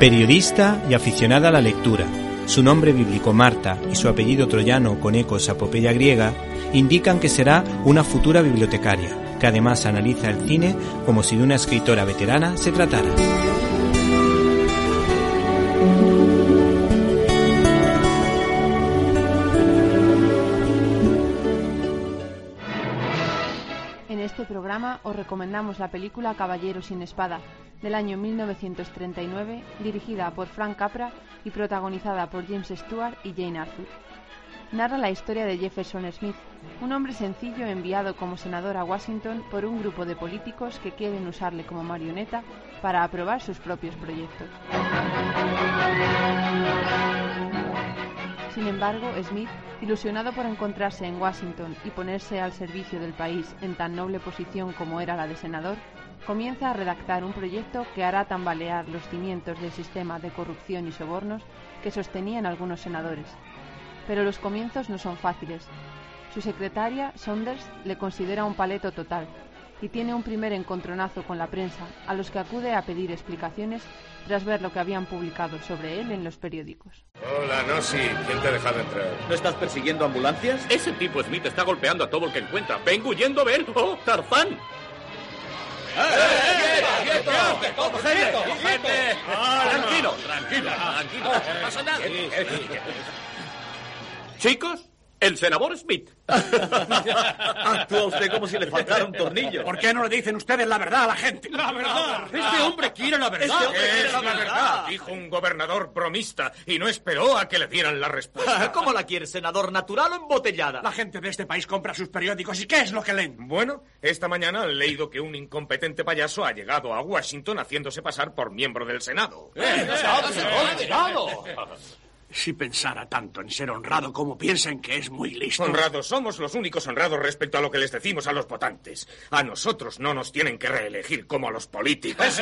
Periodista y aficionada a la lectura, su nombre bíblico Marta y su apellido troyano con ecos a apopeya griega indican que será una futura bibliotecaria, que además analiza el cine como si de una escritora veterana se tratara. En este programa os recomendamos la película Caballero sin Espada, del año 1939, dirigida por Frank Capra y protagonizada por James Stewart y Jane Arthur. Narra la historia de Jefferson Smith, un hombre sencillo enviado como senador a Washington por un grupo de políticos que quieren usarle como marioneta para aprobar sus propios proyectos. Sin embargo, Smith, ilusionado por encontrarse en Washington y ponerse al servicio del país en tan noble posición como era la de senador, comienza a redactar un proyecto que hará tambalear los cimientos del sistema de corrupción y sobornos que sostenían algunos senadores. Pero los comienzos no son fáciles. Su secretaria, Saunders, le considera un paleto total y tiene un primer encontronazo con la prensa, a los que acude a pedir explicaciones tras ver lo que habían publicado sobre él en los periódicos. Hola, Nossi. ¿Quién te ha dejado entrar? ¿No estás persiguiendo ambulancias? Ese tipo Smith está golpeando a todo el que encuentra. ¡Vengo huyendo de él! ¡Oh, Tarzán! Tranquilo, tranquilo, tranquilo. No pasa nada. Chicos, el senador Smith. Actúa usted como si le faltara un tornillo. ¿Por qué no le dicen ustedes la verdad a la gente? ¡La verdad! Este hombre quiere la verdad. Este hombre quiere Es la la verdad, dijo un gobernador bromista y no esperó a que le dieran la respuesta. ¿Cómo la quiere, senador? ¿Natural o embotellada? La gente de este país compra sus periódicos y ¿qué es lo que leen? Bueno, esta mañana han leído que un incompetente payaso ha llegado a Washington haciéndose pasar por miembro del Senado. Si pensara tanto en ser honrado como piensan que es muy listo. Honrados, somos los únicos honrados respecto a lo que les decimos a los votantes. A nosotros no nos tienen que reelegir como a los políticos.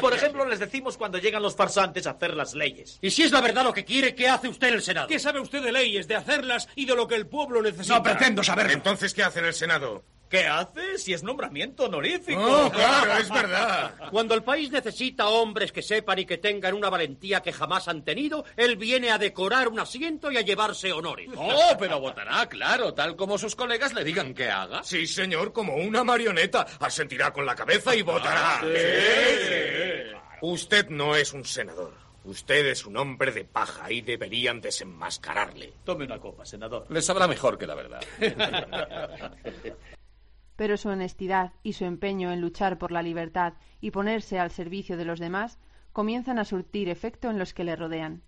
Por ejemplo, les decimos cuando llegan los farsantes a hacer las leyes. Y si es la verdad lo que quiere, ¿qué hace usted en el Senado? ¿Qué sabe usted de leyes, de hacerlas y de lo que el pueblo necesita? No pretendo saberlo. Entonces, ¿qué hace en el Senado? ¿Qué hace si es nombramiento honorífico? Oh, claro, es verdad. Cuando el país necesita hombres que sepan y que tengan una valentía que jamás han tenido, él viene a decorar un asiento y a llevarse honores. Oh, pero votará, claro, tal como sus colegas le digan que haga. Sí, señor, como una marioneta. Asentirá con la cabeza y votará. Usted no es un senador. Usted es un hombre de paja y deberían desenmascararle. Tome una copa, senador. Le sabrá mejor que la verdad. Pero su honestidad y su empeño en luchar por la libertad y ponerse al servicio de los demás comienzan a surtir efecto en los que le rodean.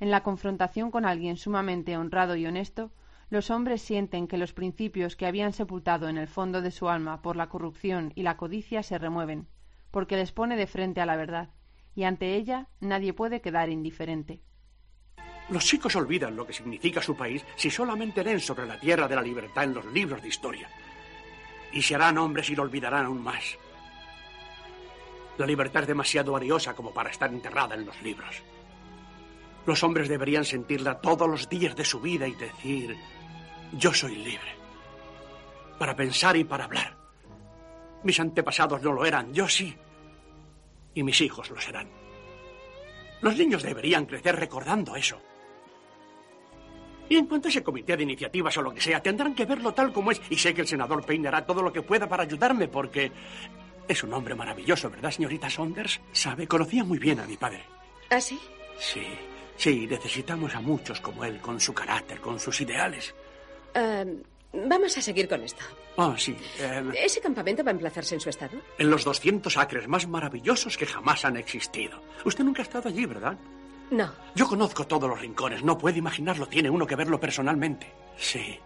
En la confrontación con alguien sumamente honrado y honesto, los hombres sienten que los principios que habían sepultado en el fondo de su alma por la corrupción y la codicia se remueven, porque les pone de frente a la verdad, y ante ella nadie puede quedar indiferente. Los chicos olvidan lo que significa su país si solamente leen sobre la tierra de la libertad en los libros de historia. Y se harán hombres y lo olvidarán aún más. La libertad es demasiado valiosa como para estar enterrada en los libros. Los hombres deberían sentirla todos los días de su vida y decir, yo soy libre. Para pensar y para hablar. Mis antepasados no lo eran, yo sí. Y mis hijos lo serán. Los niños deberían crecer recordando eso. Y en cuanto a ese comité de iniciativas o lo que sea, tendrán que verlo tal como es. Y sé que el senador Payne hará todo lo que pueda para ayudarme porque es un hombre maravilloso, ¿verdad, señorita Saunders? Sabe, conocía muy bien a mi padre. ¿Ah, sí? Sí, sí, necesitamos a muchos como él, con su carácter, con sus ideales. Ah, vamos a seguir con esto. Ah, sí. eh, ¿Ese campamento va a emplazarse en su estado? en los 200 acres más maravillosos que jamás han existido. Usted nunca ha estado allí, ¿verdad? No. Yo conozco todos los rincones, no puede imaginarlo, tiene uno que verlo personalmente. Sí,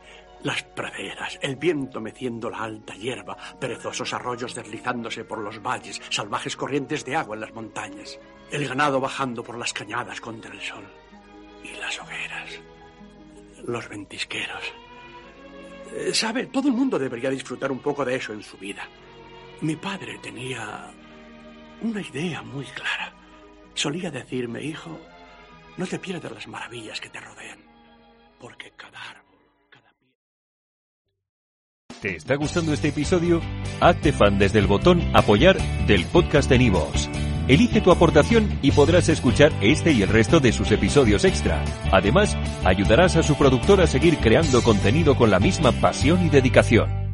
las praderas, el viento meciendo la alta hierba, perezosos arroyos deslizándose por los valles, salvajes corrientes de agua en las montañas, el ganado bajando por las cañadas contra el sol, y las hogueras, los ventisqueros. Eh, Sabe, todo el mundo debería disfrutar un poco de eso en su vida. Mi padre tenía una idea muy clara. Solía decirme, hijo, no te pierdas las maravillas que te rodean, porque cada árbol, cada pie... ¿Te está gustando este episodio? Hazte fan desde el botón Apoyar del podcast de Nivos. Elige tu aportación y podrás escuchar este y el resto de sus episodios extra. Además, ayudarás a su productor a seguir creando contenido con la misma pasión y dedicación.